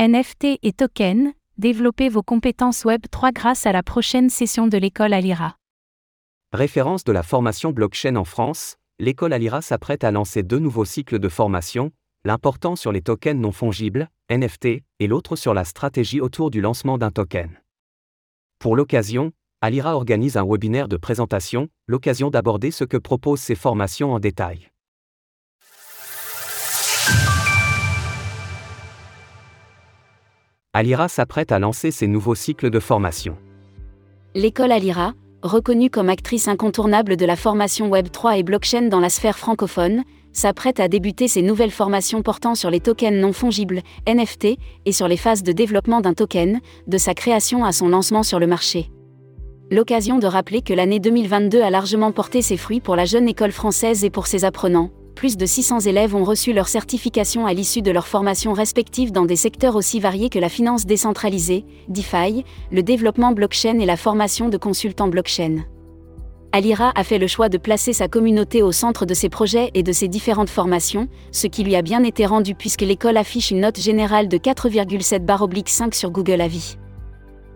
NFT et token, développez vos compétences Web 3 grâce à la prochaine session de l'école Alira. Référence de la formation blockchain en France, l'école Alira s'apprête à lancer deux nouveaux cycles de formation, l'important sur les tokens non fongibles, NFT, et l'autre sur la stratégie autour du lancement d'un token. Pour l'occasion, Alira organise un webinaire de présentation, l'occasion d'aborder ce que proposent ces formations en détail. Alira s'apprête à lancer ses nouveaux cycles de formation. L'école Alira, reconnue comme actrice incontournable de la formation Web3 et blockchain dans la sphère francophone, s'apprête à débuter ses nouvelles formations portant sur les tokens non fongibles, NFT, et sur les phases de développement d'un token, de sa création à son lancement sur le marché. L'occasion de rappeler que l'année 2022 a largement porté ses fruits pour la jeune école française et pour ses apprenants, plus de 600 élèves ont reçu leur certification à l'issue de leurs formations respectives dans des secteurs aussi variés que la finance décentralisée, DeFi, le développement blockchain et la formation de consultants blockchain. Alira a fait le choix de placer sa communauté au centre de ses projets et de ses différentes formations, ce qui lui a bien été rendu puisque l'école affiche une note générale de 4,7/5 sur Google Avis.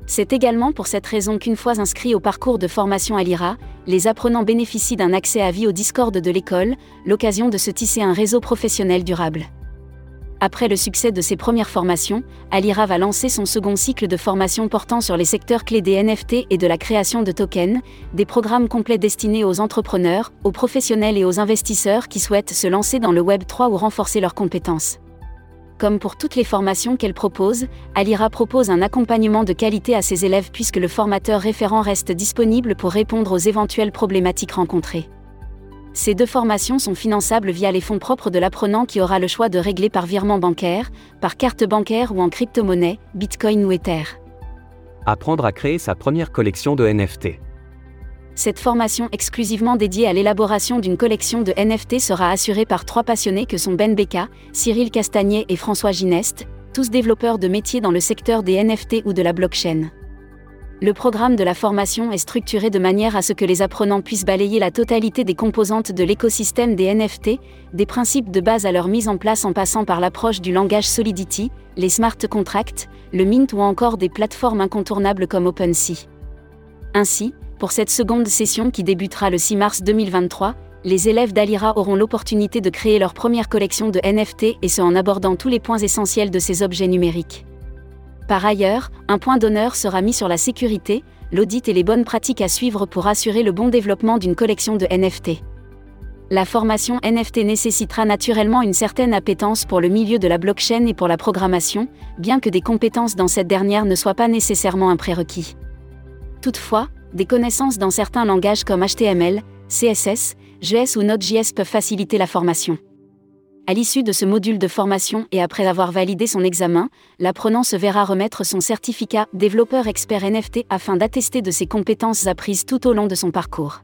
C'est également pour cette raison qu'une fois inscrits au parcours de formation à l'IRA, les apprenants bénéficient d'un accès à vie au Discord de l'école, l'occasion de se tisser un réseau professionnel durable. Après le succès de ses premières formations, Alira va lancer son second cycle de formation portant sur les secteurs clés des NFT et de la création de tokens, des programmes complets destinés aux entrepreneurs, aux professionnels et aux investisseurs qui souhaitent se lancer dans le Web 3 ou renforcer leurs compétences. Comme pour toutes les formations qu'elle propose, Alira propose un accompagnement de qualité à ses élèves puisque le formateur référent reste disponible pour répondre aux éventuelles problématiques rencontrées. Ces deux formations sont finançables via les fonds propres de l'apprenant qui aura le choix de régler par virement bancaire, par carte bancaire ou en crypto-monnaie, Bitcoin ou Ether. Apprendre à créer sa première collection de NFT. Cette formation exclusivement dédiée à l'élaboration d'une collection de NFT sera assurée par trois passionnés que sont Ben Beka, Cyril Castagnet et François Gineste, tous développeurs de métiers dans le secteur des NFT ou de la blockchain. Le programme de la formation est structuré de manière à ce que les apprenants puissent balayer la totalité des composantes de l'écosystème des NFT, des principes de base à leur mise en place en passant par l'approche du langage Solidity, les smart contracts, le Mint ou encore des plateformes incontournables comme OpenSea. Ainsi, pour cette seconde session qui débutera le 6 mars 2023, les élèves d'Alira auront l'opportunité de créer leur première collection de NFT et ce en abordant tous les points essentiels de ces objets numériques. Par ailleurs, un point d'honneur sera mis sur la sécurité, l'audit et les bonnes pratiques à suivre pour assurer le bon développement d'une collection de NFT. La formation NFT nécessitera naturellement une certaine appétence pour le milieu de la blockchain et pour la programmation, bien que des compétences dans cette dernière ne soient pas nécessairement un prérequis. Toutefois, des connaissances dans certains langages comme HTML, CSS, JS ou Node.js peuvent faciliter la formation. À l'issue de ce module de formation et après avoir validé son examen, l'apprenant se verra remettre son certificat développeur expert NFT afin d'attester de ses compétences apprises tout au long de son parcours.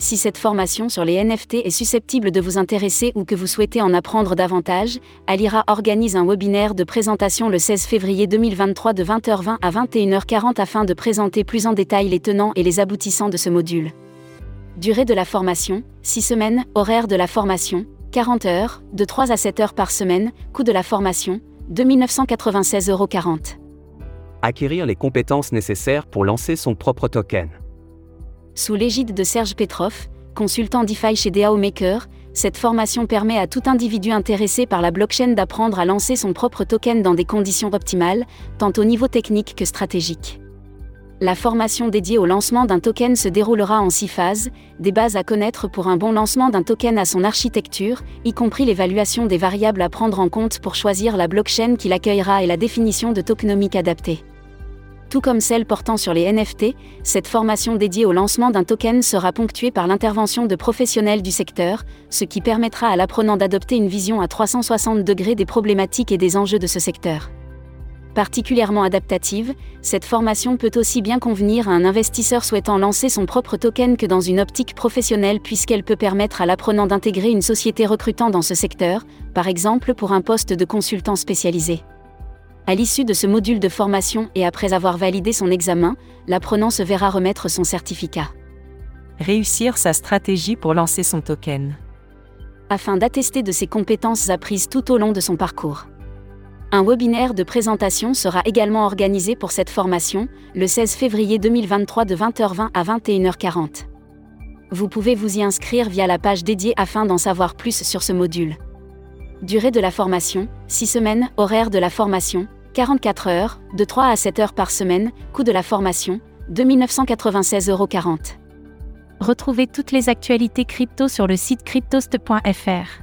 Si cette formation sur les NFT est susceptible de vous intéresser ou que vous souhaitez en apprendre davantage, Alira organise un webinaire de présentation le 16 février 2023 de 20h20 à 21h40 afin de présenter plus en détail les tenants et les aboutissants de ce module. Durée de la formation 6 semaines, horaire de la formation 40 heures, de 3 à 7 heures par semaine, coût de la formation 2996,40 euros. Acquérir les compétences nécessaires pour lancer son propre token. Sous l'égide de Serge Petrov, consultant DeFi chez DAO Maker, cette formation permet à tout individu intéressé par la blockchain d'apprendre à lancer son propre token dans des conditions optimales, tant au niveau technique que stratégique. La formation dédiée au lancement d'un token se déroulera en six phases, des bases à connaître pour un bon lancement d'un token à son architecture, y compris l'évaluation des variables à prendre en compte pour choisir la blockchain qui l'accueillera et la définition de tokenomique adaptée. Tout comme celle portant sur les NFT, cette formation dédiée au lancement d'un token sera ponctuée par l'intervention de professionnels du secteur, ce qui permettra à l'apprenant d'adopter une vision à 360 degrés des problématiques et des enjeux de ce secteur. Particulièrement adaptative, cette formation peut aussi bien convenir à un investisseur souhaitant lancer son propre token que dans une optique professionnelle puisqu'elle peut permettre à l'apprenant d'intégrer une société recrutant dans ce secteur, par exemple pour un poste de consultant spécialisé. À l'issue de ce module de formation et après avoir validé son examen, l'apprenant se verra remettre son certificat. Réussir sa stratégie pour lancer son token. Afin d'attester de ses compétences apprises tout au long de son parcours. Un webinaire de présentation sera également organisé pour cette formation, le 16 février 2023 de 20h20 à 21h40. Vous pouvez vous y inscrire via la page dédiée afin d'en savoir plus sur ce module. Durée de la formation, 6 semaines, horaire de la formation, 44 heures, de 3 à 7 heures par semaine, coût de la formation, 2996,40 euros. Retrouvez toutes les actualités crypto sur le site cryptost.fr.